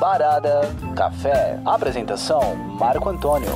Parada Café. Apresentação: Marco Antônio.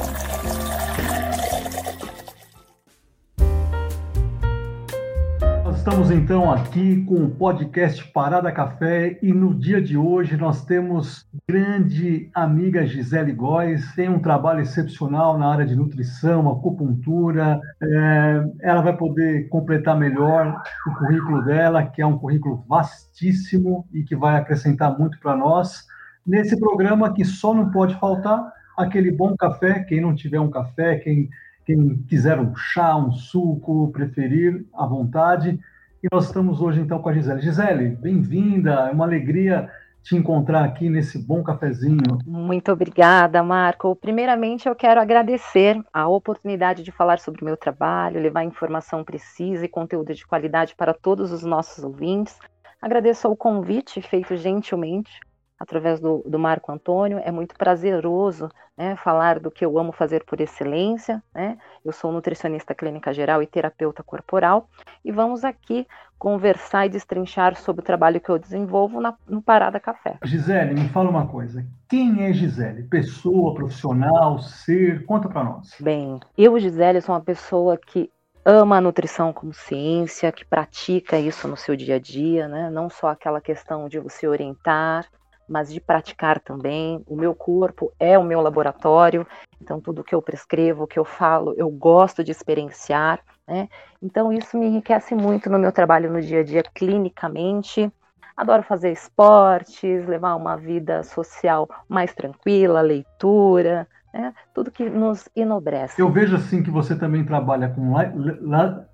Estamos então aqui com o podcast Parada Café e no dia de hoje nós temos grande amiga Gisele Góes, tem um trabalho excepcional na área de nutrição, acupuntura. É, ela vai poder completar melhor o currículo dela, que é um currículo vastíssimo e que vai acrescentar muito para nós nesse programa que só não pode faltar aquele bom café. Quem não tiver um café, quem quem quiser um chá, um suco, preferir à vontade. E nós estamos hoje então com a Gisele. Gisele, bem-vinda, é uma alegria te encontrar aqui nesse bom cafezinho. Muito obrigada, Marco. Primeiramente, eu quero agradecer a oportunidade de falar sobre o meu trabalho, levar informação precisa e conteúdo de qualidade para todos os nossos ouvintes. Agradeço o convite feito gentilmente através do, do Marco Antônio. É muito prazeroso né, falar do que eu amo fazer por excelência. Né? Eu sou nutricionista clínica geral e terapeuta corporal e vamos aqui conversar e destrinchar sobre o trabalho que eu desenvolvo na, no Parada Café. Gisele, me fala uma coisa. Quem é Gisele? Pessoa, profissional, ser? Conta para nós. Bem, eu, Gisele, sou uma pessoa que ama a nutrição como ciência, que pratica isso no seu dia a dia, né? Não só aquela questão de você orientar, mas de praticar também. O meu corpo é o meu laboratório, então tudo que eu prescrevo, que eu falo, eu gosto de experienciar, né? Então isso me enriquece muito no meu trabalho no dia a dia clinicamente. Adoro fazer esportes, levar uma vida social mais tranquila, leitura, né? tudo que nos enobrece. Eu vejo assim que você também trabalha com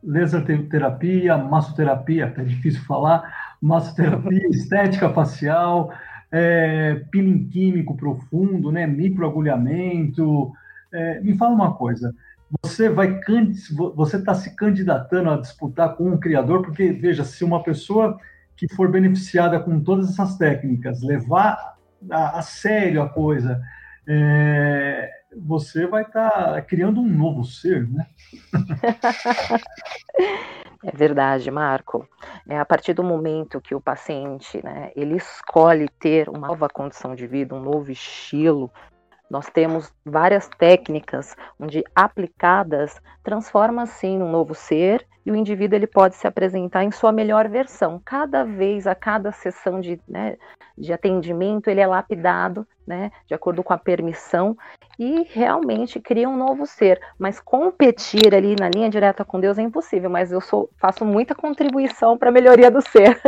laser terapia, massoterapia, é difícil falar, massoterapia, estética facial, é, peeling químico profundo, né, microagulhamento. É, me fala uma coisa, você vai você está se candidatando a disputar com um criador, porque veja, se uma pessoa que for beneficiada com todas essas técnicas levar a, a sério a coisa, é, você vai estar tá criando um novo ser, né? É verdade, Marco. É a partir do momento que o paciente, né, ele escolhe ter uma nova condição de vida, um novo estilo, nós temos várias técnicas onde aplicadas transforma sim um novo ser e o indivíduo ele pode se apresentar em sua melhor versão. Cada vez, a cada sessão de, né, de atendimento, ele é lapidado, né, de acordo com a permissão e realmente cria um novo ser. Mas competir ali na linha direta com Deus é impossível, mas eu sou, faço muita contribuição para a melhoria do ser.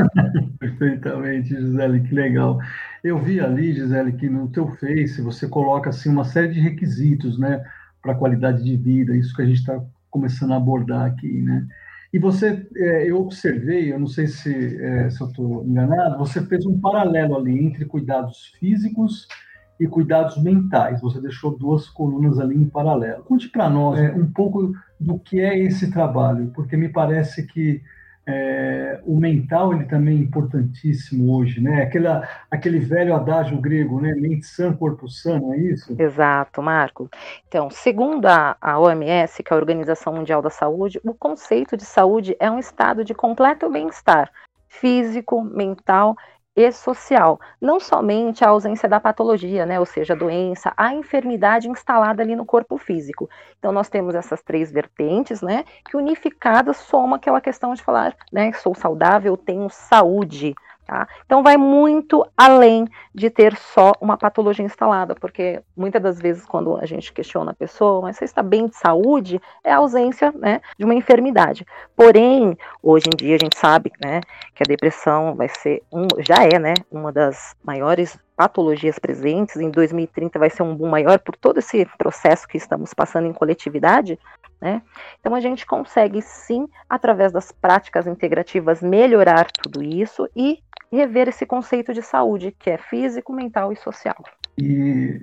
Perfeitamente, Gisele, que legal. Eu vi ali, Gisele, que no teu Face você coloca assim uma série de requisitos, né, para qualidade de vida, isso que a gente está começando a abordar aqui, né? E você, é, eu observei, eu não sei se, é, se eu estou enganado, você fez um paralelo ali entre cuidados físicos e cuidados mentais. Você deixou duas colunas ali em paralelo. Conte para nós é, um pouco do que é esse trabalho, porque me parece que é, o mental ele também é importantíssimo hoje, né? Aquela, aquele velho adágio grego, né? Mente sã, corpo sã, não é isso? Exato, Marco. Então, segundo a, a OMS, que é a Organização Mundial da Saúde, o conceito de saúde é um estado de completo bem-estar físico, mental e social, não somente a ausência da patologia, né, ou seja, a doença, a enfermidade instalada ali no corpo físico. Então nós temos essas três vertentes, né, que unificadas soma aquela questão de falar, né, sou saudável, tenho saúde, Tá? Então, vai muito além de ter só uma patologia instalada, porque muitas das vezes, quando a gente questiona a pessoa, mas você está bem de saúde, é a ausência né, de uma enfermidade. Porém, hoje em dia, a gente sabe né, que a depressão vai ser, um, já é né, uma das maiores patologias presentes. Em 2030 vai ser um boom maior por todo esse processo que estamos passando em coletividade. Né? Então, a gente consegue sim, através das práticas integrativas, melhorar tudo isso e rever esse conceito de saúde, que é físico, mental e social. E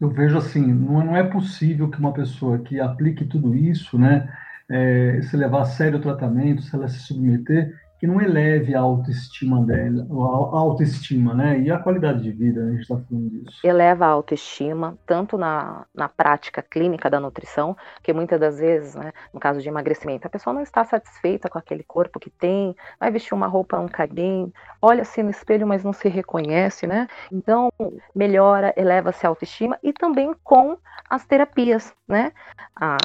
eu vejo assim, não é possível que uma pessoa que aplique tudo isso, né, é, se levar a sério o tratamento, se ela se submeter, que não eleve a autoestima dela, a autoestima, né? E a qualidade de vida, a gente está falando disso. Eleva a autoestima, tanto na, na prática clínica da nutrição, que muitas das vezes, né, no caso de emagrecimento, a pessoa não está satisfeita com aquele corpo que tem, vai vestir uma roupa um bem, olha-se no espelho, mas não se reconhece, né? Então, melhora, eleva-se a autoestima e também com as terapias, né? A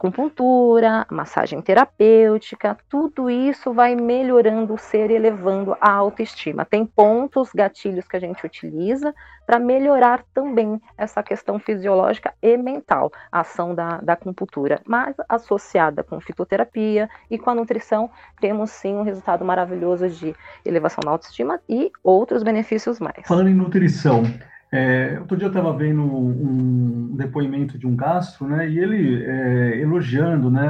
acupuntura, massagem terapêutica, tudo isso vai melhorando o ser, elevando a autoestima. Tem pontos, gatilhos que a gente utiliza para melhorar também essa questão fisiológica e mental, a ação da, da acupuntura, mas associada com fitoterapia e com a nutrição, temos sim um resultado maravilhoso de elevação da autoestima e outros benefícios mais. Falando em nutrição, é, outro dia eu estava vendo um depoimento de um gastro, né, e ele é, elogiando, né,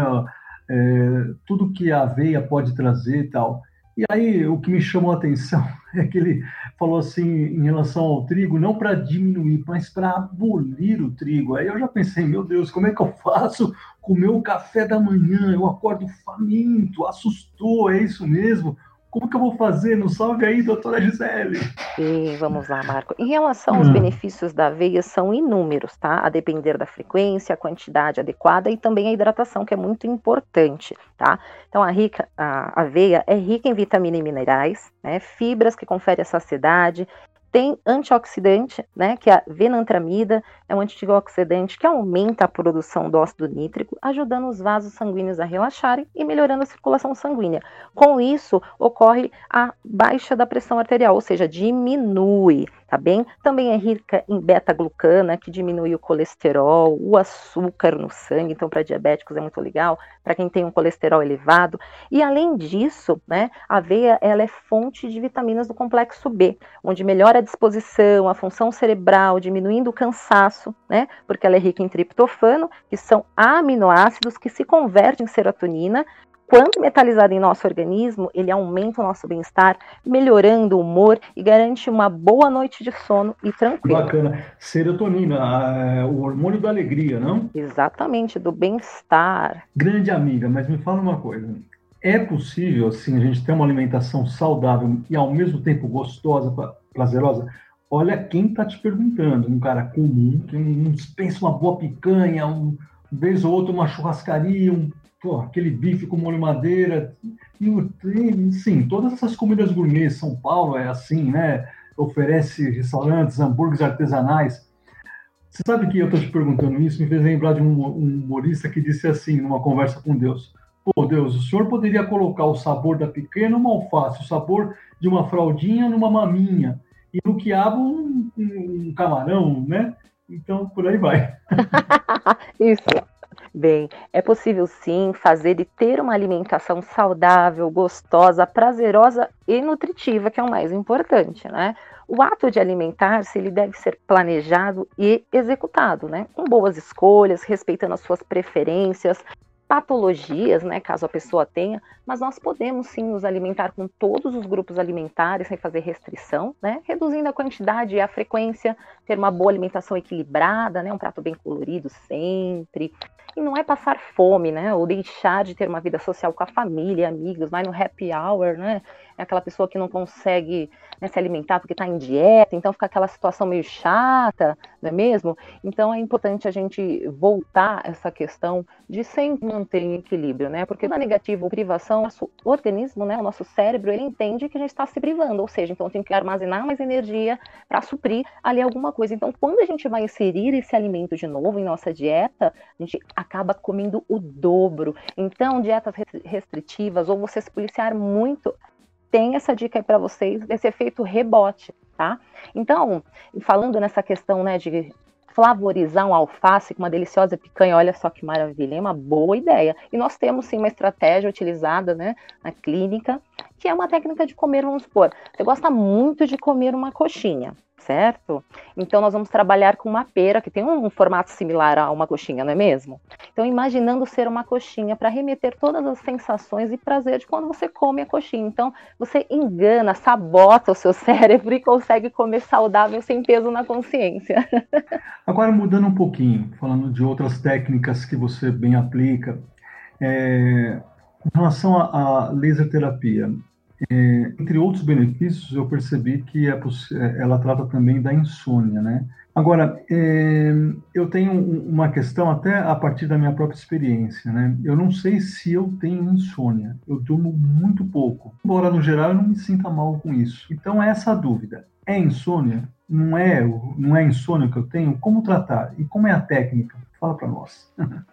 é, tudo que a aveia pode trazer e tal. E aí o que me chamou a atenção é que ele falou assim em relação ao trigo, não para diminuir, mas para abolir o trigo. Aí eu já pensei, meu Deus, como é que eu faço com o meu café da manhã? Eu acordo faminto, assustou, é isso mesmo? Como que eu vou fazer? Não salve aí, doutora Gisele. Sim, vamos lá, Marco. Em relação aos hum. benefícios da aveia, são inúmeros, tá? A depender da frequência, a quantidade adequada e também a hidratação, que é muito importante, tá? Então, a, rica, a aveia é rica em vitamina e minerais, né? Fibras que conferem a saciedade, tem antioxidante, né, que é a venantramida, é um antioxidante que aumenta a produção do óxido nítrico, ajudando os vasos sanguíneos a relaxarem e melhorando a circulação sanguínea. Com isso, ocorre a baixa da pressão arterial, ou seja, diminui tá bem? Também é rica em beta-glucana, que diminui o colesterol, o açúcar no sangue, então para diabéticos é muito legal, para quem tem um colesterol elevado. E além disso, né, a aveia ela é fonte de vitaminas do complexo B, onde melhora a disposição, a função cerebral, diminuindo o cansaço, né? Porque ela é rica em triptofano, que são aminoácidos que se convertem em serotonina, quando metalizado em nosso organismo, ele aumenta o nosso bem-estar, melhorando o humor e garante uma boa noite de sono e tranquilo. Bacana. Serotonina, é, o hormônio da alegria, não? Exatamente, do bem-estar. Grande amiga, mas me fala uma coisa. É possível, assim, a gente ter uma alimentação saudável e ao mesmo tempo gostosa, prazerosa? Olha quem está te perguntando, um cara comum que não dispensa uma boa picanha, um vez ou outro uma churrascaria, um aquele bife com molho madeira, e sim, todas essas comidas gourmet, São Paulo é assim, né? Oferece restaurantes, hambúrgueres artesanais. Você sabe que eu estou te perguntando isso, me fez lembrar de um, um humorista que disse assim, numa conversa com Deus: Pô, Deus, o senhor poderia colocar o sabor da pequena numa alface, o sabor de uma fraldinha numa maminha, e no quiabo um, um, um camarão, né? Então, por aí vai. isso. Bem, é possível sim fazer e ter uma alimentação saudável, gostosa, prazerosa e nutritiva, que é o mais importante, né? O ato de alimentar-se ele deve ser planejado e executado, né? Com boas escolhas, respeitando as suas preferências, patologias, né, caso a pessoa tenha, mas nós podemos sim nos alimentar com todos os grupos alimentares sem fazer restrição, né, reduzindo a quantidade e a frequência, ter uma boa alimentação equilibrada, né, um prato bem colorido sempre, e não é passar fome, né, ou deixar de ter uma vida social com a família, amigos, vai no happy hour, né, é aquela pessoa que não consegue né, se alimentar porque está em dieta, então fica aquela situação meio chata, não é mesmo? Então é importante a gente voltar essa questão de sempre manter em equilíbrio, né? Porque na negativa ou privação, nosso organismo, né, o nosso cérebro, ele entende que a gente está se privando, ou seja, então tem que armazenar mais energia para suprir ali alguma coisa. Então, quando a gente vai inserir esse alimento de novo em nossa dieta, a gente acaba comendo o dobro. Então, dietas restritivas ou você se policiar muito tem essa dica aí para vocês desse efeito rebote, tá? Então, falando nessa questão, né, de flavorizar um alface com uma deliciosa picanha, olha só que maravilha, é uma boa ideia. E nós temos sim uma estratégia utilizada, né, na clínica, que é uma técnica de comer, vamos supor, você gosta muito de comer uma coxinha, certo? Então nós vamos trabalhar com uma pera que tem um, formato similar a uma coxinha, não é mesmo? Então imaginando ser uma coxinha para remeter todas as sensações e prazer de quando você come a coxinha. Então você engana, sabota o seu cérebro e consegue comer saudável sem peso na consciência. Agora mudando um pouquinho, falando de outras técnicas que você bem aplica, é, em relação à laser terapia, É, entre outros benefícios, eu percebi que é ela trata também da insônia, né? Agora, é, eu tenho uma questão até a partir da minha própria experiência, né? Eu não sei se eu tenho insônia. Eu durmo muito pouco. Embora, no geral, eu não me sinta mal com isso. Então, essa dúvida. É insônia? Não é, não é insônia que eu tenho? Como tratar? E como é a técnica? Fala para nós.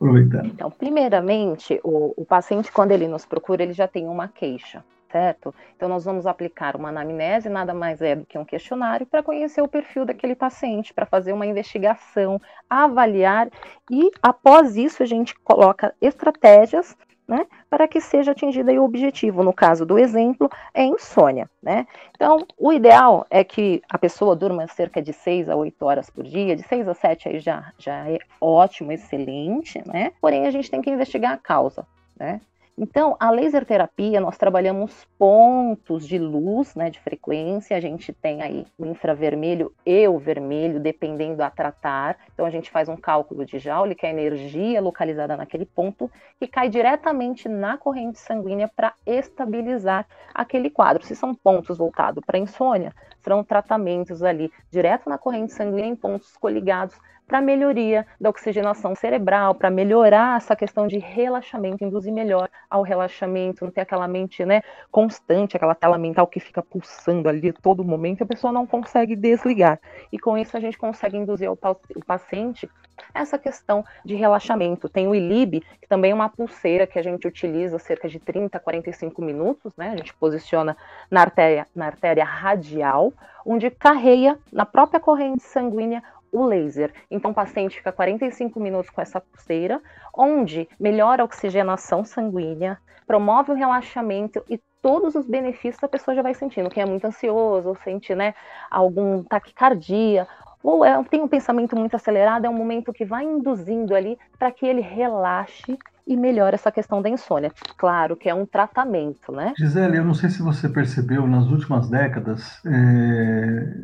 Aproveitando. Então, primeiramente, o, o paciente, quando ele nos procura, ele já tem uma queixa certo? Então, nós vamos aplicar uma anamnese, nada mais é do que um questionário, para conhecer o perfil daquele paciente, para fazer uma investigação, avaliar, e após isso, a gente coloca estratégias né, para que seja atingido o objetivo. No caso do exemplo, é insônia. Né? Então, o ideal é que a pessoa durma cerca de 6 a 8 horas por dia, de 6 a 7 aí já, já é ótimo, excelente, né? Porém, a gente tem que investigar a causa. Né? Então, a laser terapia, nós trabalhamos pontos de luz, né, de frequência, a gente tem aí o infravermelho e o vermelho, dependendo a tratar. Então, a gente faz um cálculo de Joule, que é a energia localizada naquele ponto, que cai diretamente na corrente sanguínea para estabilizar aquele quadro. Se são pontos voltados para insônia, serão tratamentos ali direto na corrente sanguínea em pontos coligados para melhoria da oxigenação cerebral, para melhorar essa questão de relaxamento, induzir melhor ao relaxamento, não ter aquela mente né, constante, aquela tela mental que fica pulsando ali todo momento, a pessoa não consegue desligar. E com isso a gente consegue induzir ao o paciente essa questão de relaxamento. Tem o ILIB, que também é uma pulseira que a gente utiliza cerca de 30 a 45 minutos, né? A gente posiciona na artéria, na artéria radial, onde carreia na própria corrente sanguínea o laser. Então, o paciente fica 45 minutos com essa pulseira, onde melhora a oxigenação sanguínea, promove o relaxamento e todos os benefícios a pessoa já vai sentindo. Quem é muito ansioso, sente né, algum taquicardia, ou é, tem um pensamento muito acelerado, é um momento que vai induzindo ali para que ele relaxe e melhora essa questão da insônia. Claro que é um tratamento, né? Gisele, eu não sei se você percebeu, nas últimas décadas é,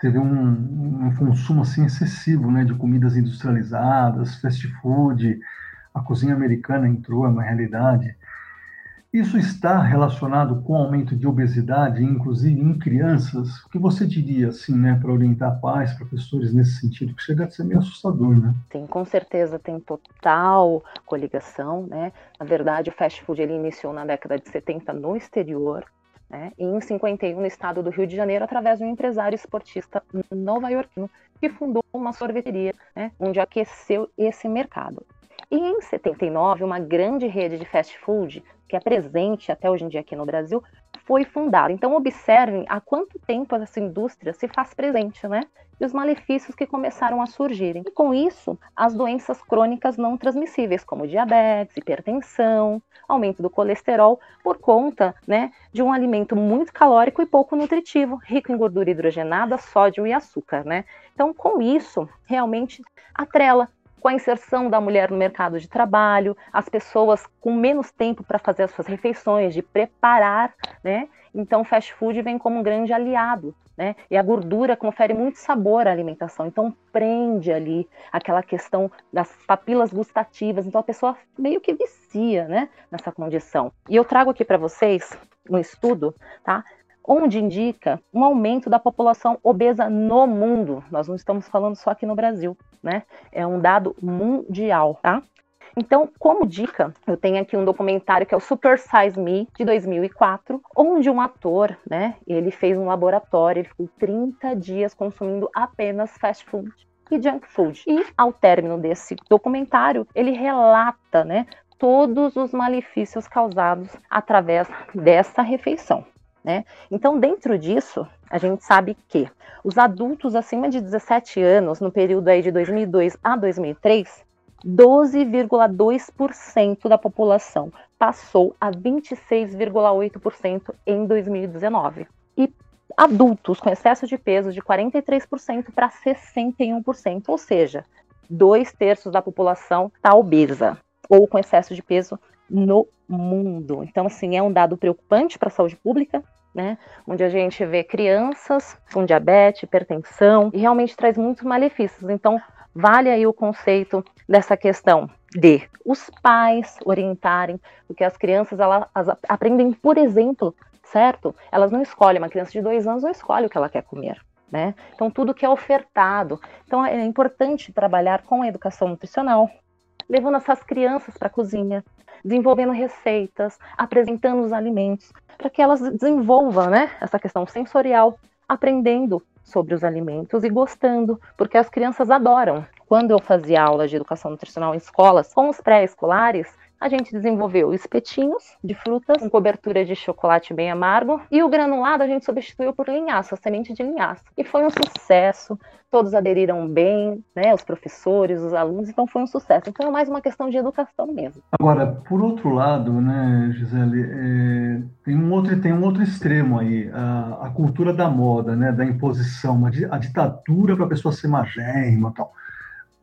teve um, um, consumo assim excessivo né, de comidas industrializadas, fast food, a cozinha americana entrou, é uma realidade. Isso está relacionado com o aumento de obesidade, inclusive em crianças? O que você diria, assim, né, para orientar pais, professores nesse sentido, que chega a ser meio assustador, né? Sim, com certeza tem total coligação, né? Na verdade, o fast food ele iniciou na década de 70 no exterior, né? E em 51 no estado do Rio de Janeiro, através de um empresário esportista nova-iorquino que fundou uma sorveteria, né, onde aqueceu esse mercado. E em 79, uma grande rede de fast food que é presente até hoje em dia aqui no Brasil, foi fundada. Então, observem há quanto tempo essa indústria se faz presente, né? E os malefícios que começaram a surgirem. E com isso, as doenças crônicas não transmissíveis, como diabetes, hipertensão, aumento do colesterol, por conta né, de um alimento muito calórico e pouco nutritivo, rico em gordura hidrogenada, sódio e açúcar. Né? Então, com isso, realmente atrela com a inserção da mulher no mercado de trabalho, as pessoas com menos tempo para fazer as suas refeições, de preparar, né? Então, o fast food vem como um grande aliado, né? E a gordura confere muito sabor à alimentação, então prende ali aquela questão das papilas gustativas, então a pessoa meio que vicia, né, nessa condição. E eu trago aqui para vocês um estudo, tá? Onde indica um aumento da população obesa no mundo. Nós não estamos falando só aqui no Brasil, né? É um dado mundial, tá? Então, como dica, eu tenho aqui um documentário que é o Super Size Me, de 2004, onde um ator, né, ele fez um laboratório, ele ficou 30 dias consumindo apenas fast food e junk food. E ao término desse documentário, ele relata, né, todos os malefícios causados através dessa refeição. Né? Então, dentro disso, a gente sabe que os adultos acima de 17 anos, no período aí de 2002 a 2003, 12,2% da população passou a 26,8% em 2019. E adultos com excesso de peso de 43% para 61%, ou seja, dois terços da população está obesa ou com excesso de peso no mundo. Então, assim, é um dado preocupante para a saúde pública, né? Onde a gente vê crianças com diabetes, hipertensão, e realmente traz muitos malefícios. Então, vale aí o conceito dessa questão de os pais orientarem, porque as crianças elas, aprendem por exemplo, certo? Elas não escolhem, uma criança de dois anos não escolhe o que ela quer comer. Né? Então, tudo que é ofertado. Então, é importante trabalhar com a educação nutricional, levando essas crianças para a cozinha, desenvolvendo receitas, apresentando os alimentos, para que elas desenvolvam né, essa questão sensorial, aprendendo sobre os alimentos e gostando, porque as crianças adoram. Quando eu fazia aula de educação nutricional em escolas, com os pré-escolares, a gente desenvolveu espetinhos de frutas com cobertura de chocolate bem amargo e o granulado a gente substituiu por linhaça, semente de linhaça. E foi um sucesso, todos aderiram bem, né, os professores, os alunos, então foi um sucesso. Então é mais uma questão de educação mesmo. Agora, por outro lado, né, Gisele, é, tem um outro tem um outro extremo aí, a, a cultura da moda, né, da imposição, a, ditadura para a pessoa ser magérrima, tal.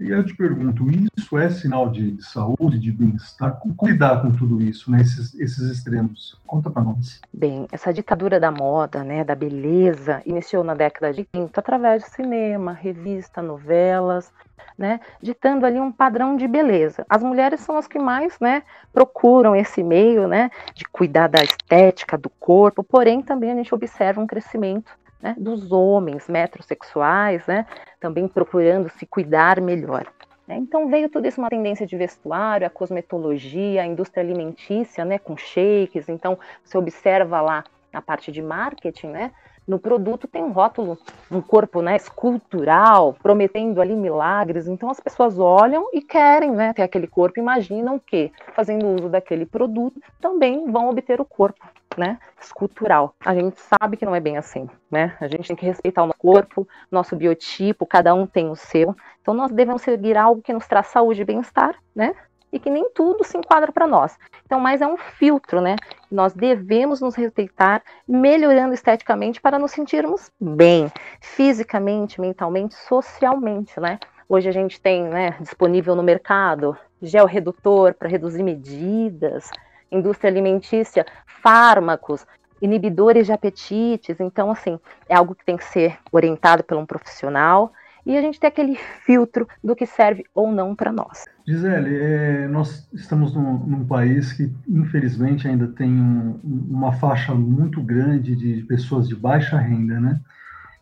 E eu te pergunto, isso é sinal de saúde, de bem-estar? Como lidar com tudo isso, né, esses, esses extremos? Conta para nós. Bem, essa ditadura da moda, né, da beleza, iniciou na década de 30 através de cinema, revista, novelas, né, ditando ali um padrão de beleza. As mulheres são as que mais, né, procuram esse meio, né, de cuidar da estética do corpo, porém também a gente observa um crescimento né, dos homens metrosexuais, né, também procurando se cuidar melhor. Né. Então veio tudo isso uma tendência de vestuário, a cosmetologia, a indústria alimentícia, né, com shakes. Então você observa lá na parte de marketing, né, no produto tem um rótulo, um corpo né, escultural, prometendo ali milagres. Então as pessoas olham e querem né, ter aquele corpo, imaginam que, fazendo uso daquele produto, também vão obter o corpo né, escultural. A gente sabe que não é bem assim, né? A gente tem que respeitar o nosso corpo, nosso biotipo, cada um tem o seu. Então nós devemos seguir algo que nos traz saúde e bem-estar, né? E que nem tudo se enquadra para nós. Então, mas é um filtro, né? Nós devemos nos respeitar, melhorando esteticamente para nos sentirmos bem, fisicamente, mentalmente, socialmente, né? Hoje a gente tem, né, disponível no mercado gel redutor para reduzir medidas, indústria alimentícia, fármacos, inibidores de apetites. Então, assim, é algo que tem que ser orientado por um profissional e a gente tem aquele filtro do que serve ou não para nós. Gisele, é, nós estamos num, num, país que, infelizmente, ainda tem um, uma faixa muito grande de pessoas de baixa renda, né?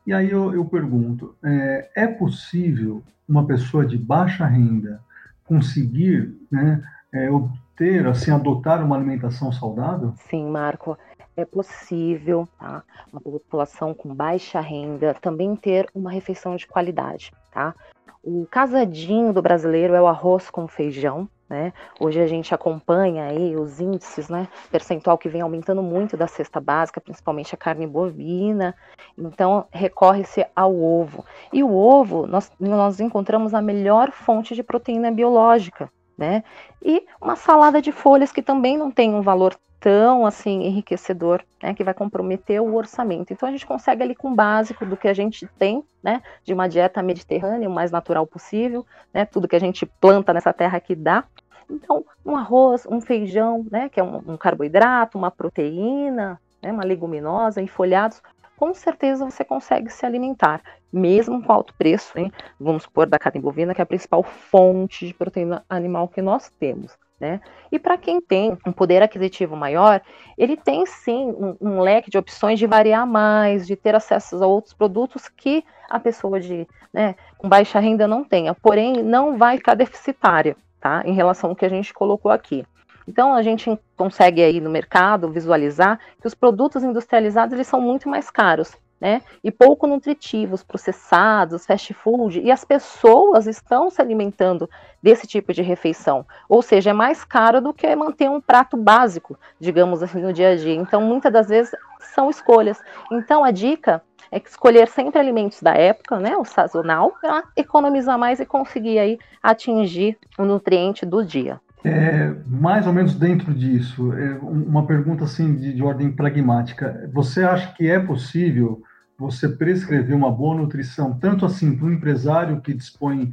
E aí eu, eu pergunto, é, é possível uma pessoa de baixa renda conseguir né, é, ter, assim, adotar uma alimentação saudável? Sim, Marco, é possível, tá? Uma população com baixa renda também ter uma refeição de qualidade, tá? O casadinho do brasileiro é o arroz com feijão, né? Hoje a gente acompanha aí os índices, né? Percentual que vem aumentando muito da cesta básica, principalmente a carne bovina. Então recorre-se ao ovo. E o ovo nós, nós encontramos a melhor fonte de proteína biológica, né? E uma salada de folhas que também não tem um valor tão assim enriquecedor, né, que vai comprometer o orçamento. Então a gente consegue ali com o básico do que a gente tem, né, de uma dieta mediterrânea o mais natural possível, né, tudo que a gente planta nessa terra que dá. Então um arroz, um feijão, né, que é um, um carboidrato, uma proteína, né, uma leguminosa, folhados com certeza você consegue se alimentar, mesmo com alto preço, hein? vamos supor, da carne bovina, que é a principal fonte de proteína animal que nós temos. Né? E para quem tem um poder aquisitivo maior, ele tem sim um, um, leque de opções de variar mais, de ter acesso a outros produtos que a pessoa de, né, com baixa renda não tenha. Porém, não vai ficar deficitária, tá? Em relação ao que a gente colocou aqui. Então a gente consegue aí no mercado visualizar que os produtos industrializados eles são muito mais caros, né? E pouco nutritivos, processados, fast food, e as pessoas estão se alimentando desse tipo de refeição. Ou seja, é mais caro do que manter um prato básico, digamos assim, no dia a dia. Então, muitas das vezes são escolhas. Então, a dica é escolher sempre alimentos da época, né, o sazonal, para economizar mais e conseguir aí atingir o nutriente do dia. É, mais ou menos dentro disso, é uma pergunta assim de, de, ordem pragmática. Você acha que é possível você prescrever uma boa nutrição, tanto assim para um empresário que dispõe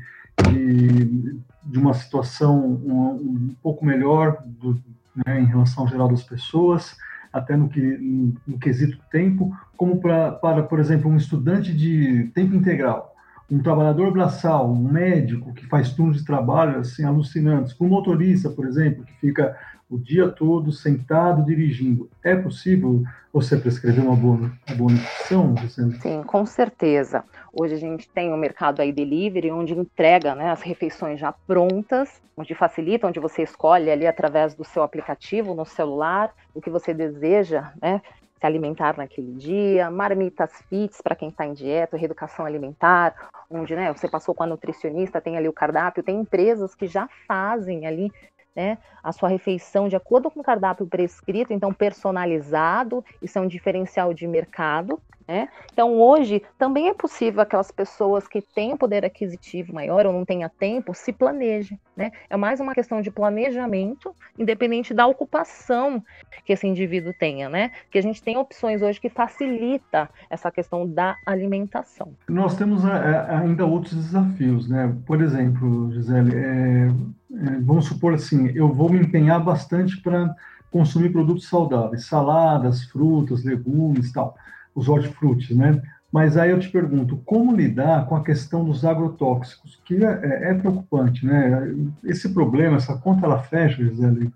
de, de uma situação um, um pouco melhor do, né, em relação ao geral das pessoas, até no, que, no, no quesito tempo, como pra, para, por exemplo, um estudante de tempo integral, um trabalhador braçal, um médico que faz turnos de trabalho assim alucinantes, com um motorista, por exemplo, que fica o dia todo sentado dirigindo. É possível você prescrever uma boa, uma boa nutrição, Vicente? Sim, com certeza. Hoje a gente tem o um mercado aí delivery, onde entrega né, as refeições já prontas, onde facilita, onde você escolhe ali através do seu aplicativo no celular o que você deseja, né? Se alimentar naquele dia, marmitas fits para quem está em dieta, reeducação alimentar, onde né, você passou com a nutricionista, tem ali o cardápio, tem empresas que já fazem ali né, a sua refeição de acordo com o cardápio prescrito, então personalizado, isso é um diferencial de mercado. Né? Então, hoje, também é possível aquelas pessoas que têm poder aquisitivo maior ou não tenha tempo, se planejem. Né? É mais uma questão de planejamento, independente da ocupação que esse indivíduo tenha. Né? Que a gente tem opções hoje que facilita essa questão da alimentação. Nós temos ainda outros desafios. Né? Por exemplo, Gisele, é, é, vamos supor assim, eu vou me empenhar bastante para consumir produtos saudáveis, saladas, frutas, legumes, tal os hortifrutis, né? Mas aí eu te pergunto, como lidar com a questão dos agrotóxicos, que é, é, é preocupante, né? Esse problema, essa conta, ela fecha, Gisele?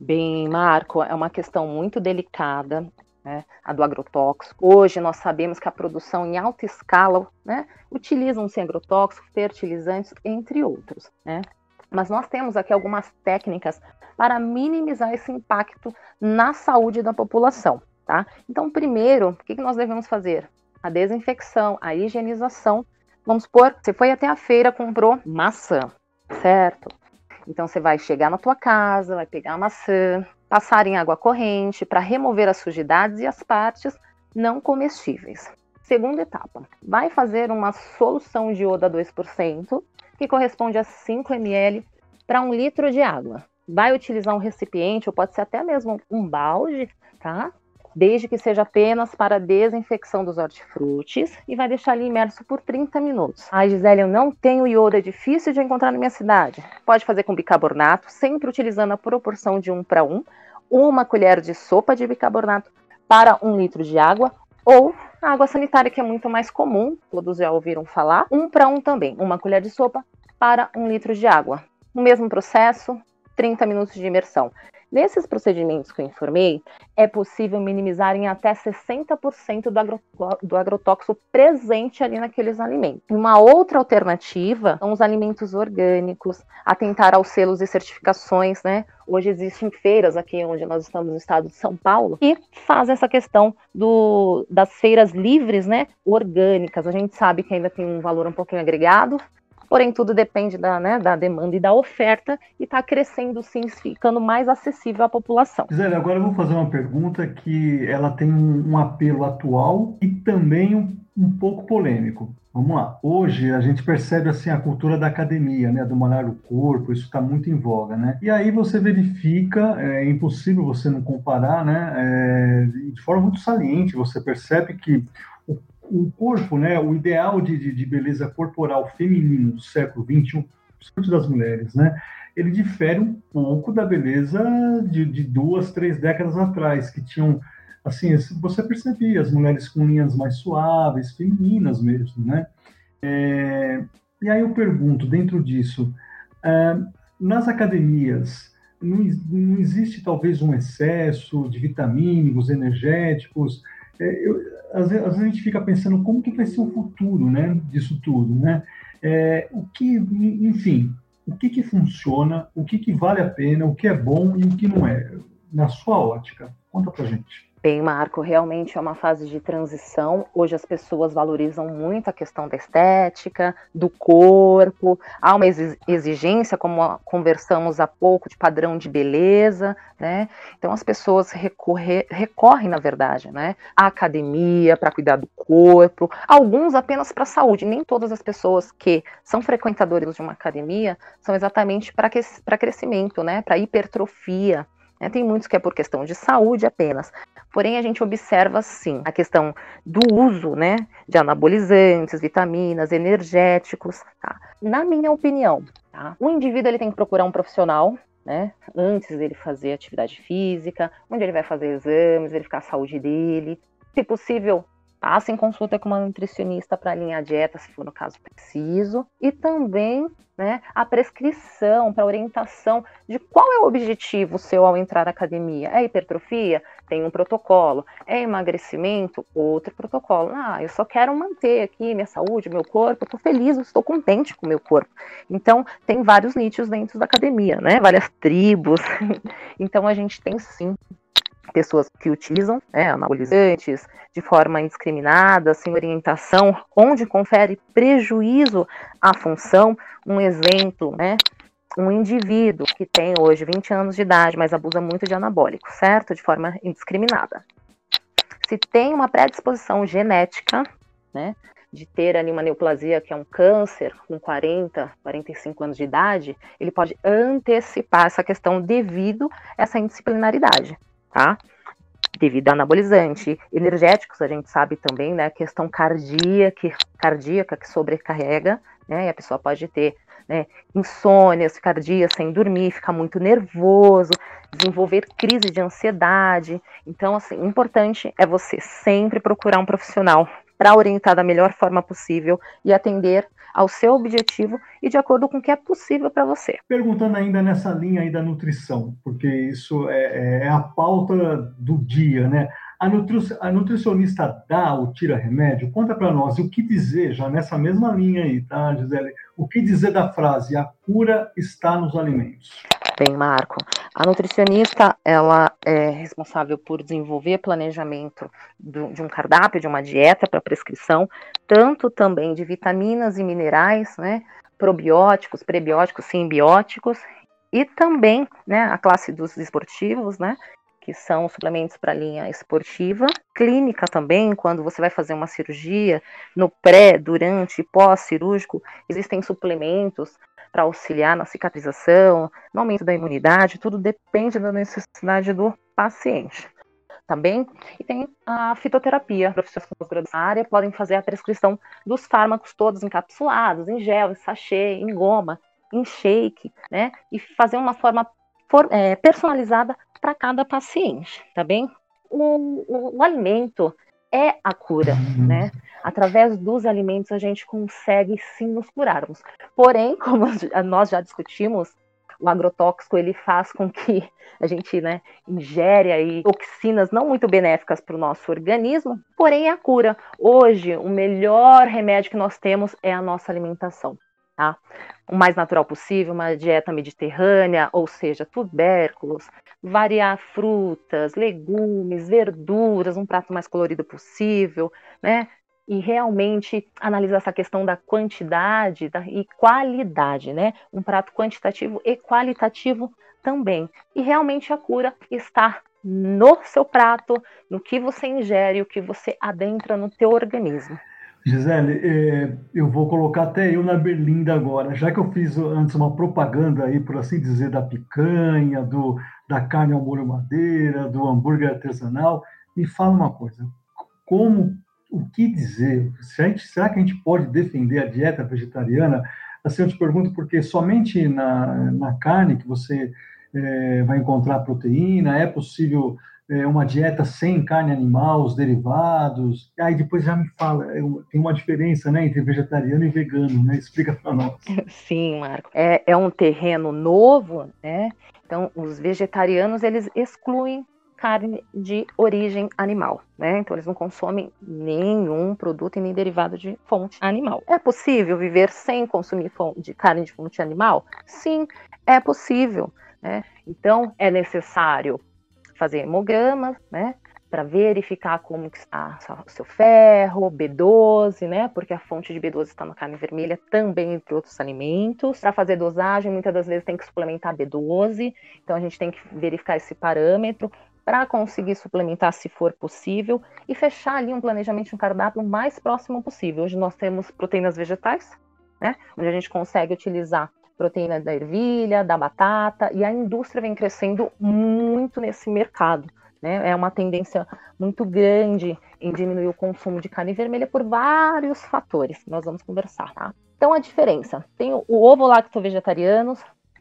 Bem, Marco, é uma questão muito delicada, né, a do agrotóxico. Hoje nós sabemos que a produção em alta escala né, utilizam-se agrotóxicos, fertilizantes, entre outros. Né? Mas nós temos aqui algumas técnicas para minimizar esse impacto na saúde da população tá? Então, primeiro, o que, nós devemos fazer? A desinfecção, a higienização. Vamos supor, você foi até a feira, comprou maçã, certo? Então, você vai chegar na tua casa, vai pegar a maçã, passar em água corrente para remover as sujidades e as partes não comestíveis. Segunda etapa, vai fazer uma solução de iodo a 2%, que corresponde a 5 ml para um litro de água. Vai utilizar um recipiente, ou pode ser até mesmo um balde, tá? Desde que seja apenas para desinfecção dos hortifrutis e vai deixar ali imerso por 30 minutos. Ai, Gisele, eu não tenho iodo, é difícil de encontrar na minha cidade. Pode fazer com bicarbonato, sempre utilizando a proporção de 1 para 1, uma colher de sopa de bicarbonato para um litro de água ou a água sanitária, que é muito mais comum, todos já ouviram falar, um para um também, uma colher de sopa para um litro de água. O mesmo processo, 30 minutos de imersão. Nesses procedimentos que eu informei, é possível minimizar em até 60% do, agro, do agrotóxico presente ali naqueles alimentos. Uma outra alternativa são os alimentos orgânicos, atentar aos selos e certificações, né? Hoje existem feiras aqui onde nós estamos no estado de São Paulo e faz essa questão do, das feiras livres, né, orgânicas. A gente sabe que ainda tem um valor um pouquinho agregado, porém tudo depende da, né, da demanda e da oferta e está crescendo sim, ficando mais acessível à população. Gisele, agora eu vou fazer uma pergunta que ela tem um, apelo atual e também um, um pouco polêmico. Vamos lá. Hoje a gente percebe assim a cultura da academia, né, do malhar o corpo, isso está muito em voga, né? E aí você verifica, é impossível você não comparar, né? É, de forma muito saliente, você percebe que o corpo, né, o ideal de, de, de, beleza corporal feminino do século XXI, principalmente das mulheres, né, ele difere um pouco da beleza de, de, duas, três décadas atrás, que tinham, assim, você percebia as mulheres com linhas mais suaves, femininas mesmo, né? É, e aí eu pergunto, dentro disso, é, nas academias, não, não, existe talvez um excesso de vitamínicos, energéticos? É, eu, às vezes, às vezes, a gente fica pensando como que vai ser o futuro, né, disso tudo, né? É, o que, enfim, o que que funciona, o que que vale a pena, o que é bom e o que não é, na sua ótica. Conta pra gente. Bem, Marco, realmente é uma fase de transição. Hoje as pessoas valorizam muito a questão da estética, do corpo. Há uma exigência, como conversamos há pouco, de padrão de beleza, né? Então as pessoas recorre, recorrem, na verdade, né, à academia para cuidar do corpo. Alguns apenas para a saúde. Nem todas as pessoas que são frequentadores de uma academia são exatamente para crescimento, né? Para hipertrofia. Né? Tem muitos que é por questão de saúde apenas. Porém, a gente observa sim a questão do uso né, de anabolizantes, vitaminas, energéticos. Tá? Na minha opinião, tá? o indivíduo ele tem que procurar um profissional né? Antes dele fazer atividade física, onde ele vai fazer exames, verificar a saúde dele. Se possível, Faça em consulta com uma nutricionista para alinhar a dieta, se for no caso preciso, e também né, a prescrição para orientação de qual é o objetivo seu ao entrar na academia. É hipertrofia? Tem um protocolo. É emagrecimento? Outro protocolo. Ah, eu só quero manter aqui minha saúde, meu corpo, estou feliz, estou contente com o meu corpo. Então, tem vários nichos dentro da academia, né? Várias tribos. então, a gente tem sim pessoas que utilizam né, anabolizantes de forma indiscriminada, sem orientação, onde confere prejuízo à função. Um exemplo, né? Um indivíduo que tem hoje 20 anos de idade, mas abusa muito de anabólico, certo? De forma indiscriminada. Se tem uma predisposição genética, né? de ter ali uma neoplasia, que é um câncer, com 40, 45 anos de idade, ele pode antecipar essa questão devido a essa indisciplinaridade tá? Devido a anabolizante, energéticos, a gente sabe também, né? Questão cardíaca, cardíaca que sobrecarrega, né? E a pessoa pode ter né, insônias, cardia sem dormir, ficar muito nervoso, desenvolver crise de ansiedade. Então, assim, importante é você sempre procurar um profissional para orientar da melhor forma possível e atender ao seu objetivo e de acordo com o que é possível para você. Perguntando ainda nessa linha aí da nutrição, porque isso é, é, é a pauta do dia, né? A, nutri a nutricionista dá ou tira remédio? Conta para nós o que dizer, já nessa mesma linha aí, tá, Gisele? O que dizer da frase a cura está nos alimentos? Bem, Marco. A nutricionista, ela é responsável por desenvolver planejamento do, de um cardápio, de uma dieta para prescrição, tanto também de vitaminas e minerais, né, probióticos, prebióticos, simbióticos, e também, né, a classe dos esportivos, né, que são suplementos para a linha esportiva, clínica também, quando você vai fazer uma cirurgia, no pré, durante e pós-cirúrgico, existem suplementos para auxiliar na cicatrização, no aumento da imunidade, tudo depende da necessidade do paciente. Também e tem a fitoterapia. Profissionais com pós-graduação na área podem fazer a prescrição dos fármacos todos encapsulados, em gel, em sachê, em goma, em shake, né? E fazer uma forma for, é, personalizada para cada paciente, tá bem? O, o, o, alimento é a cura, uhum. né? Através dos alimentos a gente consegue sim nos curarmos. Porém, como nós já discutimos, o agrotóxico ele faz com que a gente né, ingere aí toxinas não muito benéficas para o nosso organismo, porém é a cura. Hoje, o melhor remédio que nós temos é a nossa alimentação tá? O mais natural possível, uma dieta mediterrânea, ou seja, tubérculos, variar frutas, legumes, verduras, um prato mais colorido possível, né? E realmente analisar essa questão da quantidade da, e qualidade, né? Um prato quantitativo e qualitativo também. E realmente a cura está no seu prato, no que você ingere, o que você adentra no teu organismo. Gisele, é, eu vou colocar até eu na berlinda agora, já que eu fiz antes uma propaganda aí, por assim dizer, da picanha, do, da carne ao molho madeira, do hambúrguer artesanal, me fala uma coisa, como, o que dizer? Gente, será que a gente pode defender a dieta vegetariana? Assim, eu te pergunto porque somente na, na carne que você é, vai encontrar proteína, é possível é, uma dieta sem carne animal, os derivados. Aí depois já me fala, tem uma diferença né, entre vegetariano e vegano, né? Explica para nós. Sim, Marco. É, é um terreno novo, né? Então, os vegetarianos, eles excluem carne de origem animal, né? Então eles não consomem nenhum produto e nem derivado de fonte animal. É possível viver sem consumir de carne de fonte animal? Sim, é possível. Né? Então é necessário fazer hemogramas, né? Para verificar como está o seu ferro, B12, né? Porque a fonte de B12 está na carne vermelha também, entre outros alimentos. Para fazer dosagem, muitas das vezes tem que suplementar B12, então a gente tem que verificar esse parâmetro para conseguir suplementar se for possível e fechar ali um planejamento, um cardápio o mais próximo possível. Hoje nós temos proteínas vegetais, né? Onde a gente consegue utilizar proteína da ervilha, da batata, e a indústria vem crescendo muito nesse mercado. Né? É uma tendência muito grande em diminuir o consumo de carne vermelha por vários fatores que nós vamos conversar. Tá? Então, a diferença: tem o ovo lacto vegetariano,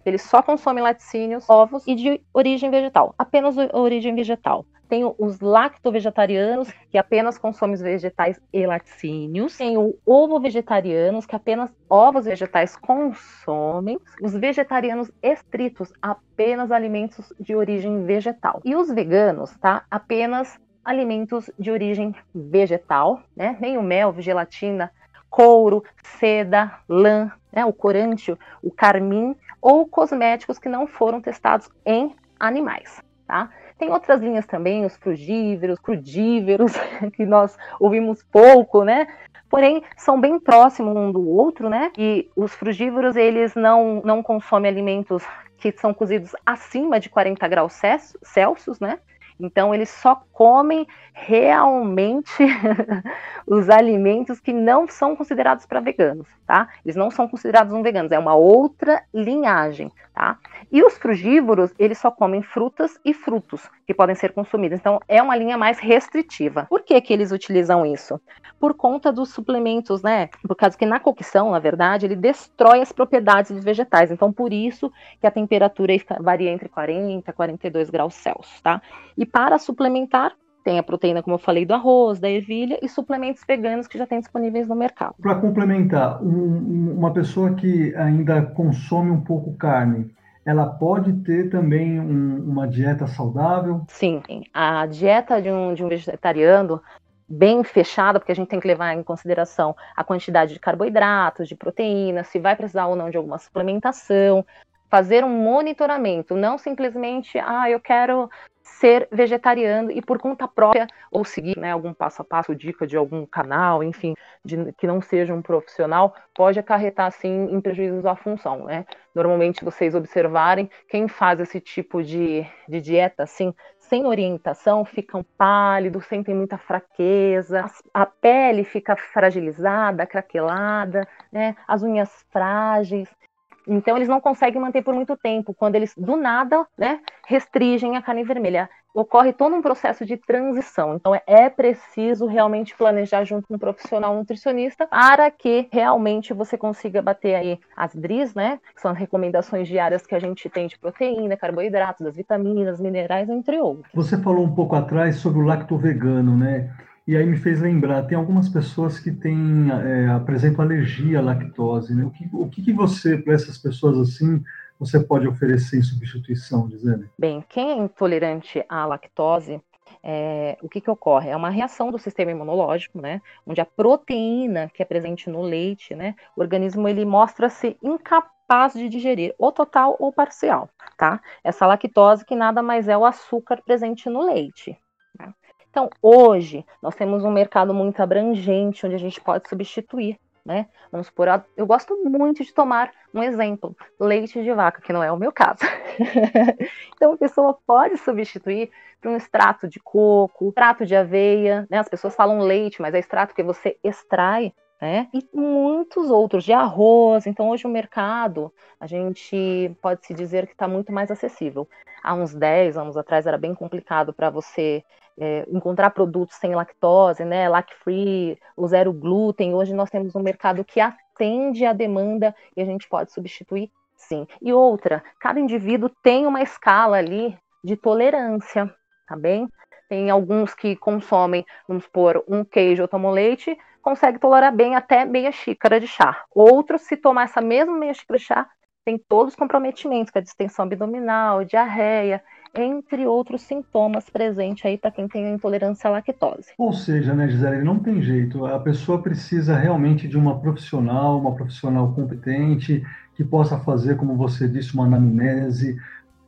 ele só consome laticínios, ovos e de origem vegetal, apenas origem vegetal. Tem os lacto-vegetarianos, que apenas consomem os vegetais e laticínios. Tem o ovo-vegetarianos, que apenas ovos vegetais consomem. Os vegetarianos estritos, apenas alimentos de origem vegetal. E os veganos, tá? Apenas alimentos de origem vegetal, né? Nem o mel, gelatina, couro, seda, lã, né? o corante, o carmim ou cosméticos que não foram testados em animais, tá? Tem outras linhas também, os frugíveros, crudíveros, que nós ouvimos pouco, né? Porém, são bem próximos um do outro, né? E os frugívoros, eles não, não consomem alimentos que são cozidos acima de 40 graus Celsius, né? Então, eles só comem realmente os alimentos que não são considerados para veganos, tá? Eles não são considerados um veganos, é uma outra linhagem, tá? E os frugívoros, eles só comem frutas e frutos que podem ser consumidos. Então, é uma linha mais restritiva. Por que que eles utilizam isso? Por conta dos suplementos, né? Por causa que na cocção, na verdade, ele destrói as propriedades dos vegetais. Então, por isso que a temperatura varia entre 40 e 42 graus Celsius, tá? E para suplementar, tem a proteína, como eu falei, do arroz, da ervilha e suplementos veganos que já tem disponíveis no mercado. Para complementar, um, uma pessoa que ainda consome um pouco carne, ela pode ter também um, uma dieta saudável? Sim, a dieta de um, de um vegetariano bem fechada, porque a gente tem que levar em consideração a quantidade de carboidratos, de proteínas, se vai precisar ou não de alguma suplementação, fazer um monitoramento, não simplesmente, ah, eu quero ser vegetariano e por conta própria ou seguir né, algum passo a passo, dica de algum canal, enfim, de, que não seja um profissional, pode acarretar sim em prejuízos à função, né? Normalmente vocês observarem quem faz esse tipo de, de dieta assim, sem orientação, ficam pálidos, sentem muita fraqueza, a pele fica fragilizada, craquelada, né? As unhas frágeis. Então eles não conseguem manter por muito tempo. Quando eles do nada, né, restringem a carne vermelha, ocorre todo um processo de transição. Então é preciso realmente planejar junto com um profissional nutricionista para que realmente você consiga bater aí as DRIs, né, que são as recomendações diárias que a gente tem de proteína, carboidratos, das vitaminas, minerais, entre outros. Você falou um pouco atrás sobre o lacto vegano, né? E aí me fez lembrar, tem algumas pessoas que têm, é, apresentam alergia à lactose. Né? O, que, o que, você, para essas pessoas assim, você pode oferecer em substituição, Gisele? Bem, quem é intolerante à lactose, é, o que, que ocorre? É uma reação do sistema imunológico, né? Onde a proteína que é presente no leite, né? O organismo ele mostra-se incapaz de digerir, ou total ou parcial, tá? Essa lactose que nada mais é o açúcar presente no leite. Então, hoje, nós temos um mercado muito abrangente, onde a gente pode substituir, né? Vamos supor, eu gosto muito de tomar um exemplo, leite de vaca, que não é o meu caso. então, a pessoa pode substituir por um extrato de coco, extrato de aveia, né? As pessoas falam leite, mas é extrato que você extrai né? E muitos outros de arroz. Então, hoje o mercado, a gente pode se dizer que está muito mais acessível. Há uns 10 anos atrás era bem complicado para você é, encontrar produtos sem lactose, né? Lac-free, o zero glúten. Hoje nós temos um mercado que atende à demanda e a gente pode substituir sim. E outra, cada indivíduo tem uma escala ali de tolerância, tá bem? Tem alguns que consomem, vamos supor, um queijo ou tomam leite, consegue tolerar bem até meia xícara de chá. Outros, se tomar essa mesma meia xícara de chá, tem todos os comprometimentos, que é a distensão abdominal, diarreia, entre outros sintomas presentes aí para quem tem intolerância à lactose. Ou seja, né, Gisele, não tem jeito. A pessoa precisa realmente de uma profissional, uma profissional competente, que possa fazer, como você disse, uma anamnese,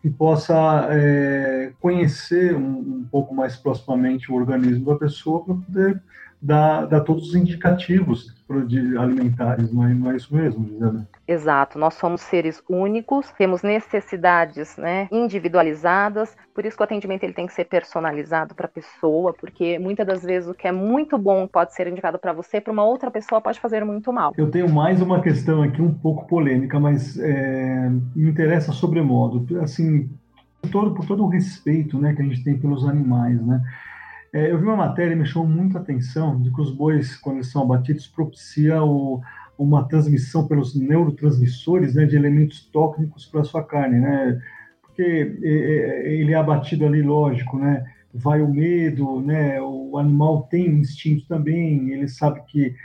que possa é, conhecer um, um, pouco mais proximamente o organismo da pessoa para poder dar, dar todos os indicativos de alimentares, não é, não é isso mesmo, Gisele? Exato, nós somos seres únicos, temos necessidades né, individualizadas, por isso que o atendimento ele tem que ser personalizado para a pessoa, porque muitas das vezes o que é muito bom pode ser indicado para você, para uma outra pessoa pode fazer muito mal. Eu tenho mais uma questão aqui um pouco polêmica, mas é, me interessa sobremodo, assim, por todo, por todo o respeito né, que a gente tem pelos animais, né? É, eu vi uma matéria e me chamou muita atenção de que os bois, quando eles são abatidos, propicia o, uma transmissão pelos neurotransmissores né, de elementos tóxicos para a sua carne, né? Porque é, é, ele é abatido ali, lógico, né? Vai o medo, né? O animal tem instinto também, ele sabe que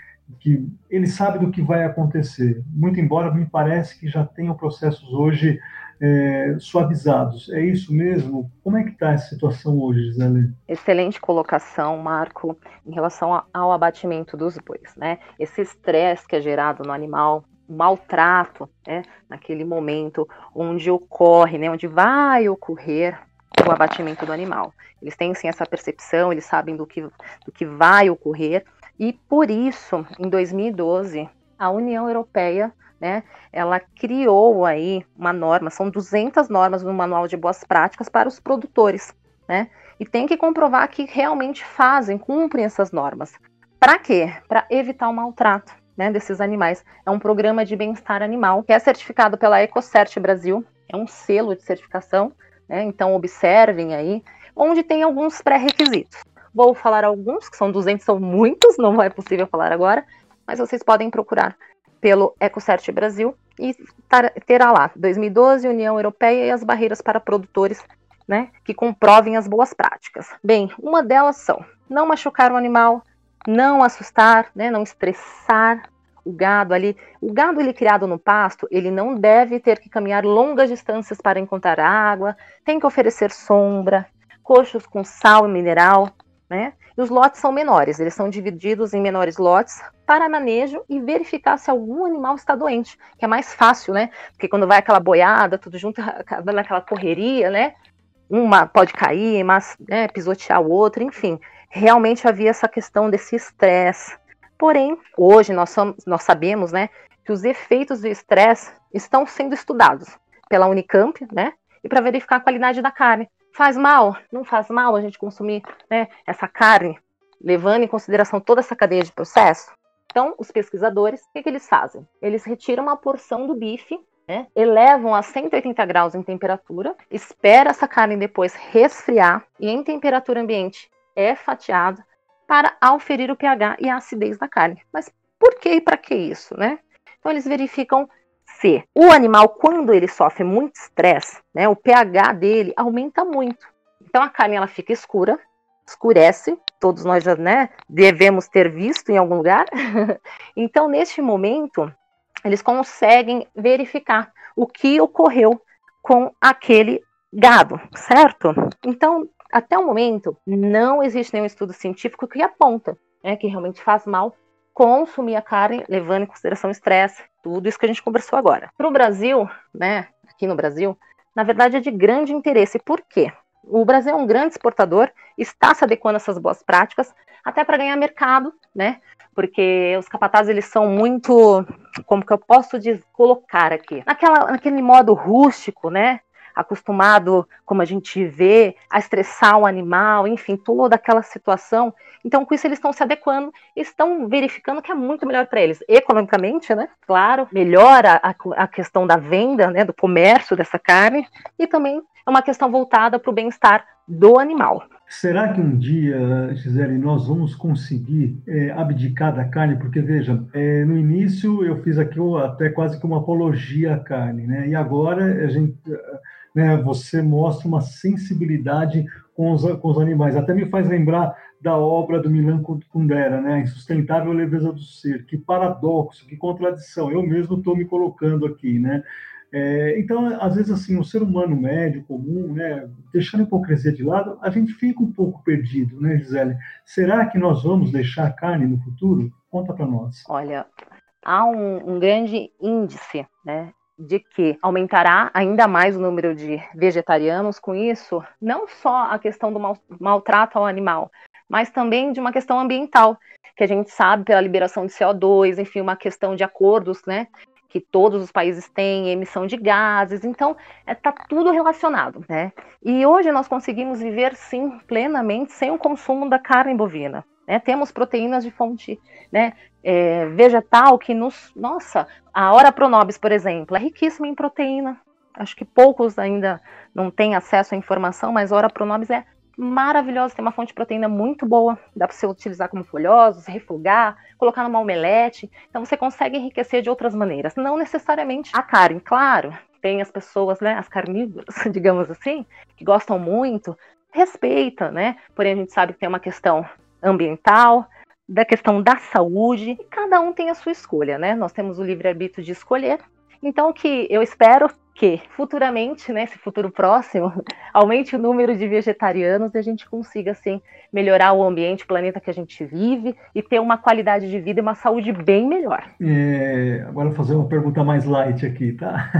que ele sabe do que vai acontecer. Muito embora me parece que já tenham processos hoje é, suavizados. É isso mesmo? Como é que está essa situação hoje, Gisele? Excelente colocação, Marco, em relação ao abatimento dos bois. Né? Esse estresse que é gerado no animal, maltrato, né? naquele momento onde ocorre, né? onde vai ocorrer o abatimento do animal. Eles têm sim essa percepção, eles sabem do que, do que vai ocorrer, e por isso, em 2012, a União Europeia né, ela criou aí uma norma, são 200 normas no Manual de Boas Práticas para os produtores, né, e tem que comprovar que realmente fazem, cumprem essas normas. Para quê? Para evitar o maltrato né, desses animais. É um programa de bem-estar animal que é certificado pela EcoCert Brasil, é um selo de certificação, né, então observem aí, onde tem alguns pré-requisitos. Vou falar alguns, que são 200, são muitos, não é possível falar agora, mas vocês podem procurar pelo EcoCert Brasil e terá lá 2012, União Europeia e as barreiras para produtores né, que comprovem as boas práticas. Bem, uma delas são não machucar o animal, não assustar, né, não estressar o gado ali. O gado ele criado no pasto, ele não deve ter que caminhar longas distâncias para encontrar água, tem que oferecer sombra, coxos com sal e mineral, né? E os lotes são menores, eles são divididos em menores lotes para manejo e verificar se algum animal está doente, que é mais fácil, né? Porque quando vai aquela boiada, tudo junto, naquela correria, né? Uma pode cair, mas né, pisotear o outro, enfim. Realmente havia essa questão desse estresse. Porém, hoje nós, somos, nós sabemos, né, que os efeitos do estresse estão sendo estudados pela Unicamp, né? E para verificar a qualidade da carne. Faz mal? Não faz mal a gente consumir né, essa carne, levando em consideração toda essa cadeia de processo? Então, os pesquisadores, o que, que eles fazem? Eles retiram uma porção do bife, né, elevam a 180 graus em temperatura, espera essa carne depois resfriar e em temperatura ambiente é fatiado para auferir o pH e a acidez da carne. Mas por que e para que isso, né? Então eles verificam se o animal, quando ele sofre muito estresse, né, o pH dele aumenta muito. Então a carne ela fica escura, escurece, todos nós já né, devemos ter visto em algum lugar. então, neste momento, eles conseguem verificar o que ocorreu com aquele gado, certo? Então, até o momento, não existe nenhum estudo científico que aponta né, que realmente faz mal consumir a carne, levando em consideração o estresse, tudo isso que a gente conversou agora. Para o Brasil, né, aqui no Brasil, na verdade é de grande interesse. Por quê? O Brasil é um grande exportador, está se adequando a essas boas práticas, até para ganhar mercado, né? Porque os capatazes eles são muito, como que eu posso colocar aqui, naquela, naquele modo rústico, né? Acostumado, como a gente vê, a estressar o animal, enfim, toda aquela situação. Então, com isso, eles estão se adequando estão verificando que é muito melhor para eles. Economicamente, né? Claro, melhora a, a questão da venda, né? Do comércio dessa carne e também é uma questão voltada para o bem-estar do animal. Será que um dia, Gisele, nós vamos conseguir é, abdicar da carne? Porque, veja, é, no início eu fiz aqui até quase que uma apologia à carne, né? E agora a gente né, você mostra uma sensibilidade com os, com os animais. Até me faz lembrar da obra do Milan Kundera, né, Insustentável Leveza do Ser. Que paradoxo, que contradição. Eu mesmo estou me colocando aqui, né? É, então, às vezes, assim, o ser humano médio, comum, né, deixando a hipocrisia de lado, a gente fica um pouco perdido, né, Gisele? Será que nós vamos deixar a carne no futuro? Conta para nós. Olha, há um, um grande índice né, de que aumentará ainda mais o número de vegetarianos, com isso, não só a questão do mal, maltrato ao animal, mas também de uma questão ambiental, que a gente sabe pela liberação de CO2, enfim, uma questão de acordos, né, que todos os países têm, emissão de gases, então está é, tá tudo relacionado, né? E hoje nós conseguimos viver sim plenamente sem o consumo da carne bovina. Né? Temos proteínas de fonte né, é, vegetal que nos. Nossa, a Ora Pronobis, por exemplo, é riquíssima em proteína. Acho que poucos ainda não têm acesso à informação, mas a Ora Pronobis é maravilhosa, tem uma fonte de proteína muito boa, dá para você utilizar como folhosos, refogar, colocar numa omelete. Então você consegue enriquecer de outras maneiras, não necessariamente a carne, claro. Tem as pessoas, né, as carnívoras, digamos assim, que gostam muito, respeita, né? Porém a gente sabe que tem uma questão ambiental, da questão da saúde, e cada um tem a sua escolha, né? Nós temos o livre-arbítrio de escolher. Então, que eu espero que futuramente, nesse né, futuro próximo, aumente o número de vegetarianos e a gente consiga, assim, melhorar o ambiente, o planeta que a gente vive e ter uma qualidade de vida e uma saúde bem melhor. É, agora vou fazer uma pergunta mais light aqui, tá?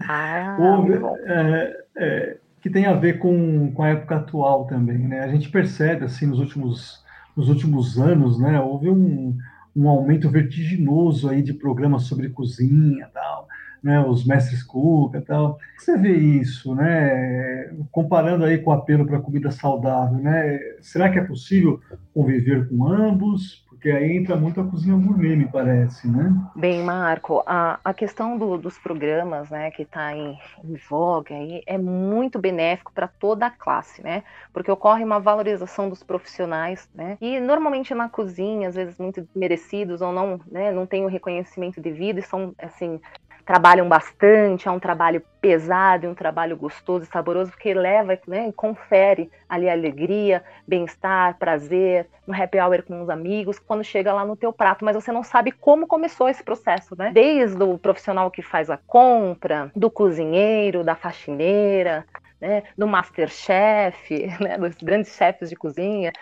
Ah, Houve, é, é, que tem a ver com, com a época atual também, né? A gente percebe, assim, nos últimos nos últimos anos, né, houve um, um aumento vertiginoso aí de programas sobre cozinha tal, né, os mestres cuca tal. Você vê isso, né, comparando aí com o apelo para comida saudável, né, será que é possível conviver com ambos? Porque aí entra muito a cozinha gourmet, me parece, né? Bem, Marco, a, a questão do, dos programas, né, que está em, em voga aí, é muito benéfico para toda a classe, né? Porque ocorre uma valorização dos profissionais, né? E normalmente na cozinha, às vezes muito merecidos ou não, né, não tem o reconhecimento devido e são, assim, trabalham bastante, é um trabalho pesado, um trabalho gostoso e saboroso, porque leva, né, confere ali alegria, bem-estar, prazer, no happy hour com os amigos, quando chega lá no teu prato, mas você não sabe como começou esse processo, né? Desde o profissional que faz a compra, do cozinheiro, da faxineira, né, do masterchef, né, dos grandes chefes de cozinha,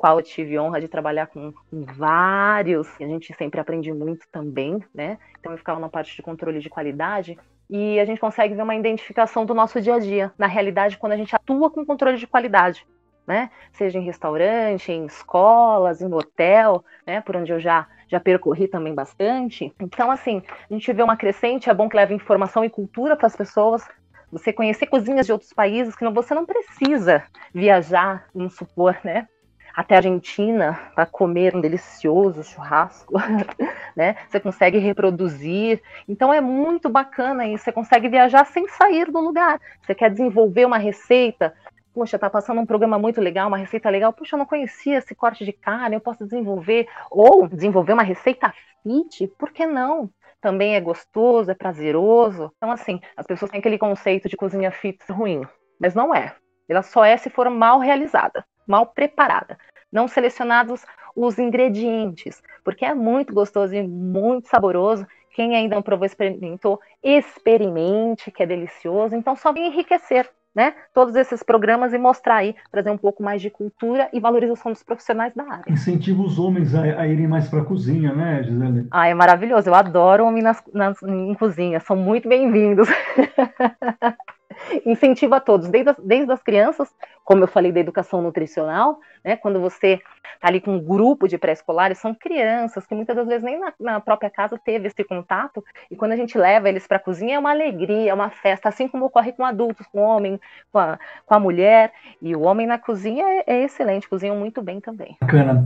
qual eu tive honra de trabalhar com vários, a gente sempre aprende muito também, né? Então eu ficava na parte de controle de qualidade e a gente consegue ver uma identificação do nosso dia a dia, na realidade, quando a gente atua com controle de qualidade. Né? Seja em restaurante, em escolas, em hotel, né? Por onde eu já já percorri também bastante. Então, assim, a gente vê uma crescente, é bom que leve informação e cultura para as pessoas. Você conhecer cozinhas de outros países que você não precisa viajar, vamos supor, né? Até a Argentina para comer um delicioso churrasco, né? Você consegue reproduzir. Então é muito bacana isso. Você consegue viajar sem sair do lugar. Você quer desenvolver uma receita. Poxa, tá passando um programa muito legal, uma receita legal. Poxa, eu não conhecia esse corte de carne, eu posso desenvolver. Ou desenvolver uma receita fit, por que não? Também é gostoso, é prazeroso. Então, assim, as pessoas têm aquele conceito de cozinha fit ruim, mas não é. Ela só é se for mal realizada mal preparada. Não selecionados os ingredientes, porque é muito gostoso e muito saboroso. Quem ainda não provou, experimentou, experimente, que é delicioso. Então, só vem enriquecer né, todos esses programas e mostrar aí, trazer um pouco mais de cultura e valorização dos profissionais da área. Incentiva os homens a, a irem mais para a cozinha, né, Gisele? Ah, é maravilhoso. Eu adoro homem nas, nas, em cozinha. São muito bem-vindos. incentiva a todos, desde as, desde as crianças, como eu falei da educação nutricional, né, quando você está ali com um grupo de pré-escolares, são crianças que muitas das vezes nem na, na, própria casa teve esse contato, e quando a gente leva eles para a cozinha é uma alegria, é uma festa, assim como ocorre com adultos, com o homem, com a, com a mulher, e o homem na cozinha é, é excelente, cozinham muito bem também. Bacana.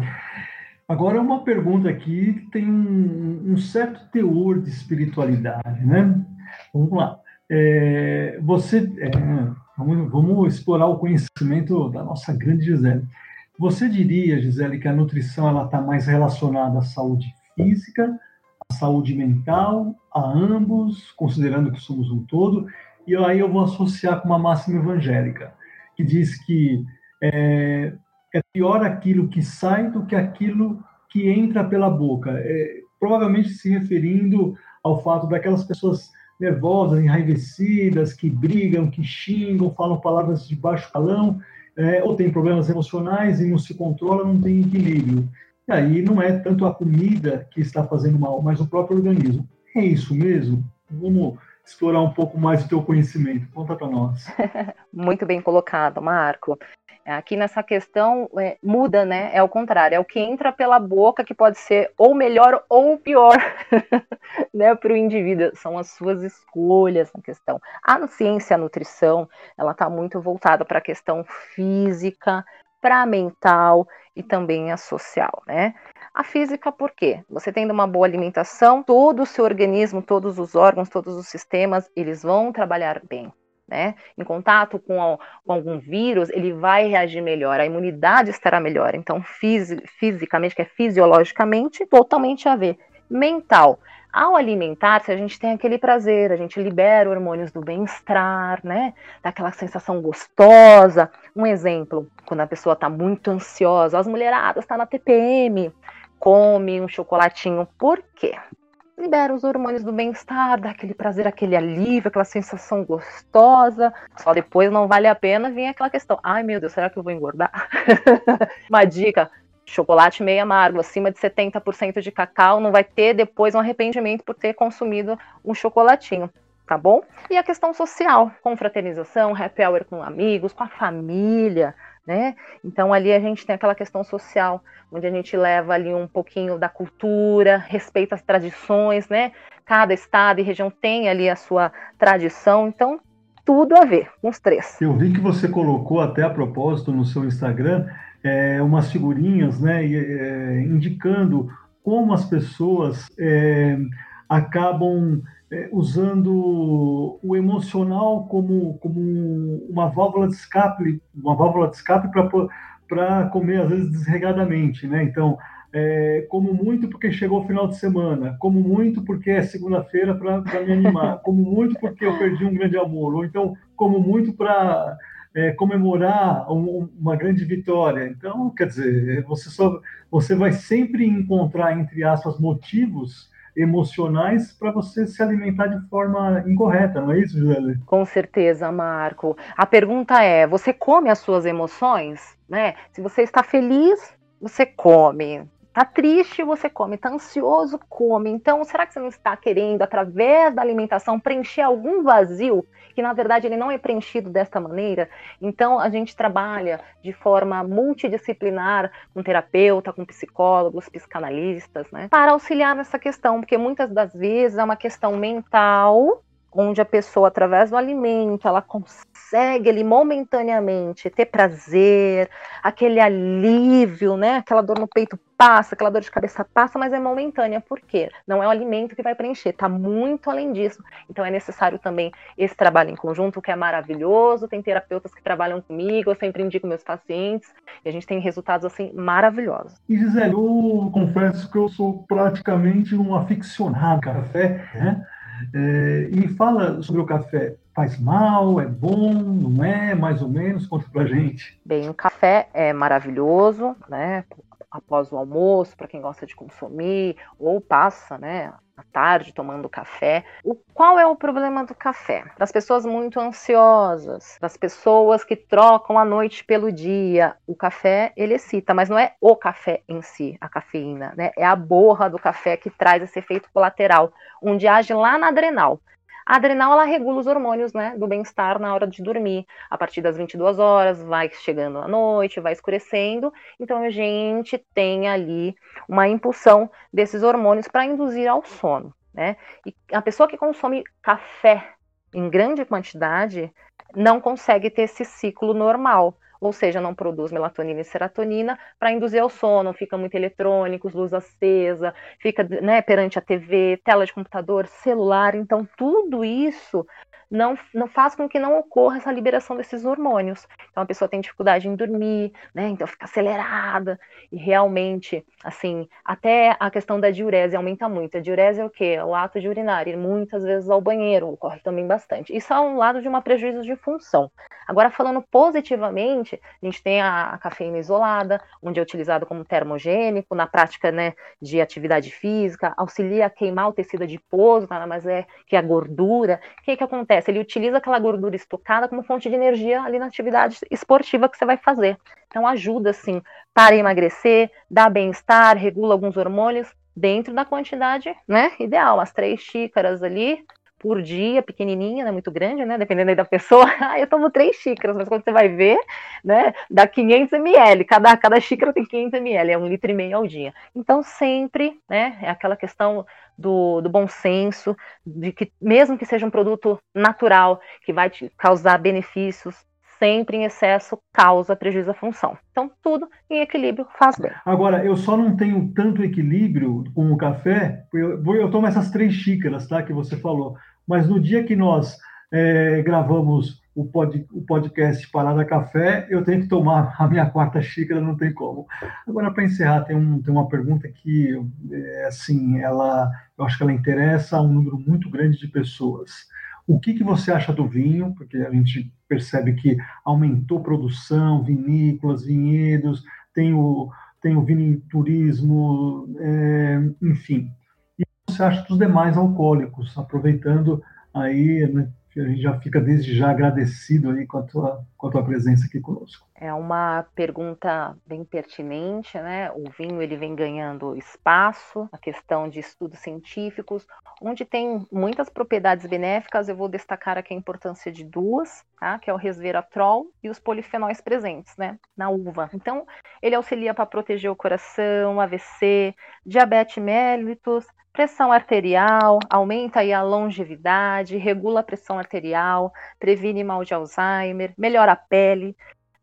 Agora, uma pergunta aqui que tem um, um certo teor de espiritualidade, né? Vamos lá. É, você, é, vamos, vamos, explorar o conhecimento da nossa grande Gisele. Você diria, Gisele, que a nutrição está mais relacionada à saúde física, à saúde mental, a ambos, considerando que somos um todo? E aí eu vou associar com uma máxima evangélica que diz que é, é pior aquilo que sai do que aquilo que entra pela boca. É, provavelmente se referindo ao fato daquelas pessoas nervosas, enraivecidas, que brigam, que xingam, falam palavras de baixo calão, é, ou tem problemas emocionais e não se controla, não tem equilíbrio. E aí não é tanto a comida que está fazendo mal, mas o próprio organismo. É isso mesmo? Vamos explorar um pouco mais o teu conhecimento. Conta para nós. Muito bem colocado, Marco. Aqui nessa questão é, muda, né? É o contrário, é o que entra pela boca que pode ser ou melhor ou pior, né, para o indivíduo. São as suas escolhas na questão. A ciência, a nutrição, ela está muito voltada para a questão física, para a mental e também a social, né? A física, por quê? Você tendo uma boa alimentação, todo o seu organismo, todos os órgãos, todos os sistemas, eles vão trabalhar bem. né, em contato com, com, algum vírus, ele vai reagir melhor, a imunidade estará melhor. Então, fisi fisicamente, que é fisiologicamente, totalmente a ver. Mental. Ao alimentar-se, a gente tem aquele prazer, a gente libera hormônios do bem-estar, né? Daquela sensação gostosa. Um exemplo, quando a pessoa está muito ansiosa, as mulheradas estão tá na TPM, come um chocolatinho. Por quê? libera os hormônios do bem-estar, dá aquele prazer, aquele alívio, aquela sensação gostosa. Só depois não vale a pena vir aquela questão: ai meu Deus, será que eu vou engordar? Uma dica: chocolate meio amargo, acima de 70% de cacau, não vai ter depois um arrependimento por ter consumido um chocolatinho. Tá bom? E a questão social, confraternização, happy hour com amigos, com a família, né? Então ali a gente tem aquela questão social, onde a gente leva ali um pouquinho da cultura, respeita as tradições, né? Cada estado e região tem ali a sua tradição, então tudo a ver com os três. Eu vi que você colocou até a propósito no seu Instagram é, umas figurinhas, né, é, indicando como as pessoas é, acabam é, usando o emocional como, como uma válvula de escape, uma válvula de escape para comer às vezes desregadamente, né? Então, é, como muito porque chegou o final de semana, como muito porque é segunda-feira para me animar, como muito porque eu perdi um grande amor, ou então como muito para é, comemorar um, uma grande vitória. Então, quer dizer, você só você vai sempre encontrar entre aspas motivos emocionais para você se alimentar de forma incorreta, não é isso, Gisele? Com certeza, Marco. A pergunta é: você come as suas emoções? Né? Se você está feliz, você come. Tá triste, você come. Tá ansioso, come. Então, será que você não está querendo, através da alimentação, preencher algum vazio que, na verdade, ele não é preenchido desta maneira? Então, a gente trabalha de forma multidisciplinar com terapeuta, com psicólogos, psicanalistas, né? Para auxiliar nessa questão, porque muitas das vezes é uma questão mental onde a pessoa, através do alimento, ela consegue ali momentaneamente ter prazer, aquele alívio, né? Aquela dor no peito passa, aquela dor de cabeça passa, mas é momentânea. Por quê? Não é o alimento que vai preencher, tá muito além disso. Então é necessário também esse trabalho em conjunto, que é maravilhoso. Tem terapeutas que trabalham comigo, eu sempre indico meus pacientes, e a gente tem resultados assim maravilhosos. E Gisele, eu confesso que eu sou praticamente um aficionado café, né? É, e fala sobre o café. Faz mal? É bom? Não é? Mais ou menos? Conta pra gente. Bem, o café é maravilhoso, né? Após o almoço, para quem gosta de consumir, ou passa, né? à tarde tomando café. O, qual é o problema do café? Das pessoas muito ansiosas, das pessoas que trocam a noite pelo dia. O café ele excita, mas não é o café em si, a cafeína, né? É a borra do café que traz esse efeito colateral, onde age lá na adrenal. A adrenal ela regula os hormônios né, do bem-estar na hora de dormir. A partir das 22 horas, vai chegando a noite, vai escurecendo. Então a gente tem ali uma impulsão desses hormônios para induzir ao sono. Né? E a pessoa que consome café em grande quantidade não consegue ter esse ciclo normal ou seja, não produz melatonina e serotonina para induzir ao sono, fica muito eletrônicos, luz acesa, fica né, perante a TV, tela de computador, celular, então tudo isso não, não faz com que não ocorra essa liberação desses hormônios. Então a pessoa tem dificuldade em dormir, né? Então fica acelerada e realmente, assim, até a questão da diurese aumenta muito. A diurese é o quê? O ato de urinar, ir muitas vezes ao banheiro, ocorre também bastante. Isso é um lado de uma prejuízo de função. Agora falando positivamente, a gente tem a, a cafeína isolada, onde é utilizado como termogênico na prática, né, de atividade física, auxilia a queimar o tecido adiposo, nada mais é que a gordura. O que que acontece? Acontece? Ele utiliza aquela gordura estocada como fonte de energia ali na atividade esportiva que você vai fazer. Então ajuda, assim, para emagrecer, dá bem-estar, regula alguns hormônios dentro da quantidade, né, ideal. As três xícaras ali por dia, pequenininha, né, muito grande, né, dependendo aí da pessoa. Ah, eu tomo três xícaras, mas quando você vai ver, né, dá 500 ml, cada, cada xícara tem 500 ml, é um litro e meio ao dia. Então, sempre, né, é aquela questão do, do bom senso, de que mesmo que seja um produto natural, que vai te causar benefícios, sempre em excesso causa prejuízo à função. Então, tudo em equilíbrio faz bem. Agora, eu só não tenho tanto equilíbrio com o café, eu, eu tomo essas três xícaras, tá, que você falou, mas no dia que nós é, gravamos o, pod, o podcast Parada Café, eu tenho que tomar a minha quarta xícara, não tem como. Agora, para encerrar, tem, um, tem uma pergunta que, é, assim, ela, eu acho que ela interessa a um número muito grande de pessoas. O que, que você acha do vinho? Porque a gente percebe que aumentou produção, vinícolas, vinhedos, tem o, tem o viniturismo, é, enfim. Você acha dos demais alcoólicos, aproveitando aí, né, que a gente já fica desde já agradecido aí com a tua, com a tua presença aqui conosco. É uma pergunta bem pertinente, né? O vinho ele vem ganhando espaço, a questão de estudos científicos, onde tem muitas propriedades benéficas. Eu vou destacar aqui a importância de duas, tá? Que é o resveratrol e os polifenóis presentes, né? Na uva. Então, ele auxilia para proteger o coração, AVC, diabetes mellitus, pressão arterial, aumenta aí a longevidade, regula a pressão arterial, previne mal de Alzheimer, melhora a pele.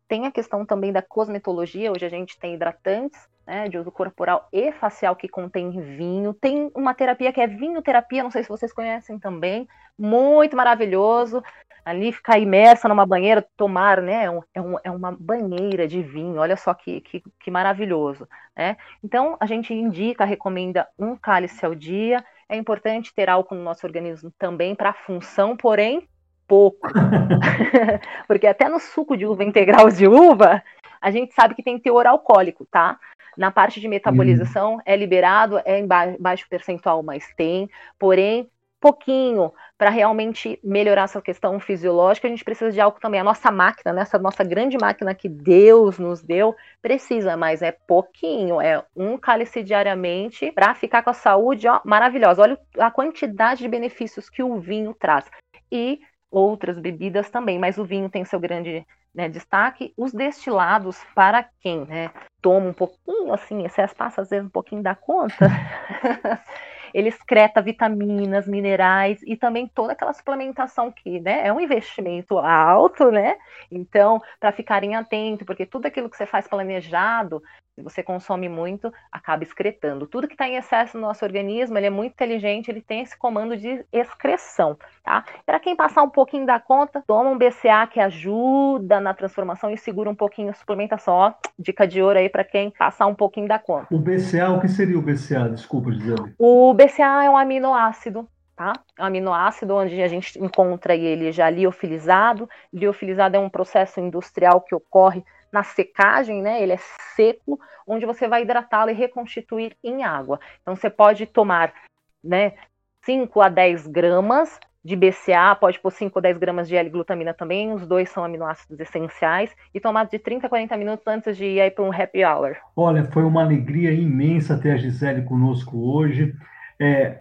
Tem a questão também da cosmetologia, hoje a gente tem hidratantes, né, de uso corporal e facial que contém vinho. Tem uma terapia que é vinho terapia, não sei se vocês conhecem também, muito maravilhoso ali ficar imersa numa banheira, tomar, né? É, é, um, é uma banheira de vinho, olha só que, que, que maravilhoso. Né? Então, a gente indica, recomenda um cálice ao dia. É importante ter álcool no nosso organismo também para função, porém, pouco. Porque até no suco de uva integral de uva, a gente sabe que tem teor alcoólico, tá? Na parte de metabolização é liberado, é em baixo percentual, mas tem. Porém, pouquinho para realmente melhorar essa questão fisiológica, a gente precisa de algo também. A nossa máquina, né, essa nossa grande máquina que Deus nos deu, precisa, mas é pouquinho, é um cálice diariamente para ficar com a saúde ó, maravilhosa. Olha a quantidade de benefícios que o vinho traz. E outras bebidas também, mas o vinho tem seu grande né, destaque. Os destilados, para quem né, toma um pouquinho, assim, excesso passa às vezes um pouquinho da conta. ele excreta vitaminas, minerais e também toda aquela suplementação que né, é um investimento alto, né? Então, para ficarem atentos, porque tudo aquilo que você faz planejado, você consome muito, acaba excretando. Tudo que está em excesso no nosso organismo, ele é muito inteligente, ele tem esse comando de excreção, tá? Para quem passar um pouquinho da conta, toma um BCA que ajuda na transformação e segura um pouquinho a suplementação. Ó, dica de ouro aí para quem passar um pouquinho da conta. O BCA, o que seria o BCA? Desculpa, Gisele. O BCA é um aminoácido Tá? É um aminoácido onde a gente encontra ele já liofilizado. Liofilizado é um processo industrial que ocorre na secagem, né? Ele é seco, onde você vai hidratá-lo e reconstituir em água. Então você pode tomar, né, 5 a 10 gramas de BCA, pode pôr 5 ou 10 gramas de L-glutamina também, os dois são aminoácidos essenciais, e tomar de 30 a 40 minutos antes de ir para um happy hour. Olha, foi uma alegria imensa ter a Gisele conosco hoje. É,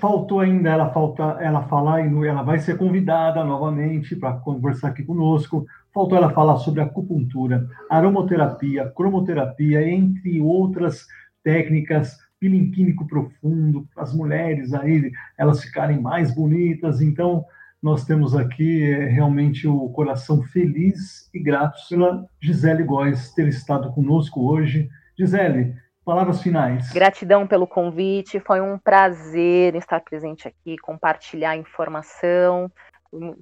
faltou ainda ela, falta, ela falar, e ela vai ser convidada novamente para conversar aqui conosco faltou ela falar sobre acupuntura, aromoterapia, cromoterapia, entre outras técnicas, peeling químico profundo, as mulheres aí, elas ficarem mais bonitas. Então, nós temos aqui é, realmente o coração feliz e grato pela Gisele Góes ter estado conosco hoje. Gisele, palavras finais. Gratidão pelo convite, foi um prazer estar presente aqui, compartilhar informação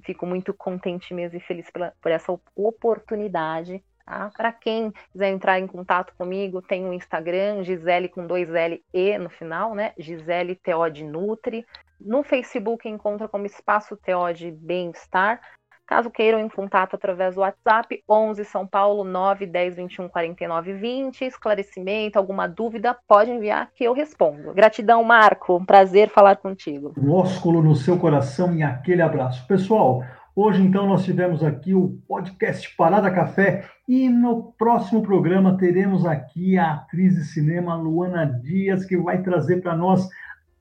fico muito contente mesmo e feliz pela, por essa oportunidade. Tá? Para quem quiser entrar em contato comigo, tem o Instagram, Gisele com dois L E no final, né? Gisele Teode Nutri. No Facebook encontra como Espaço Teode Bem-Estar. Caso queiram em contato através do WhatsApp, 11 São Paulo 9 10 21 49 20. Esclarecimento, alguma dúvida, pode enviar que eu respondo. Gratidão, Marco. Um prazer falar contigo. Um ósculo no seu coração e aquele abraço. Pessoal, hoje então nós tivemos aqui o podcast Parada Café e no próximo programa teremos aqui a atriz de cinema Luana Dias, que vai trazer para nós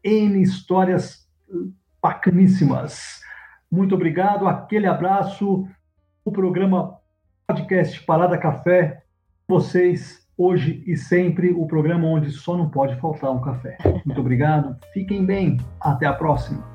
N histórias bacaníssimas. Muito obrigado, aquele abraço. O programa podcast Parada Café, vocês hoje e sempre, o programa onde só não pode faltar um café. Muito obrigado, fiquem bem, até a próxima.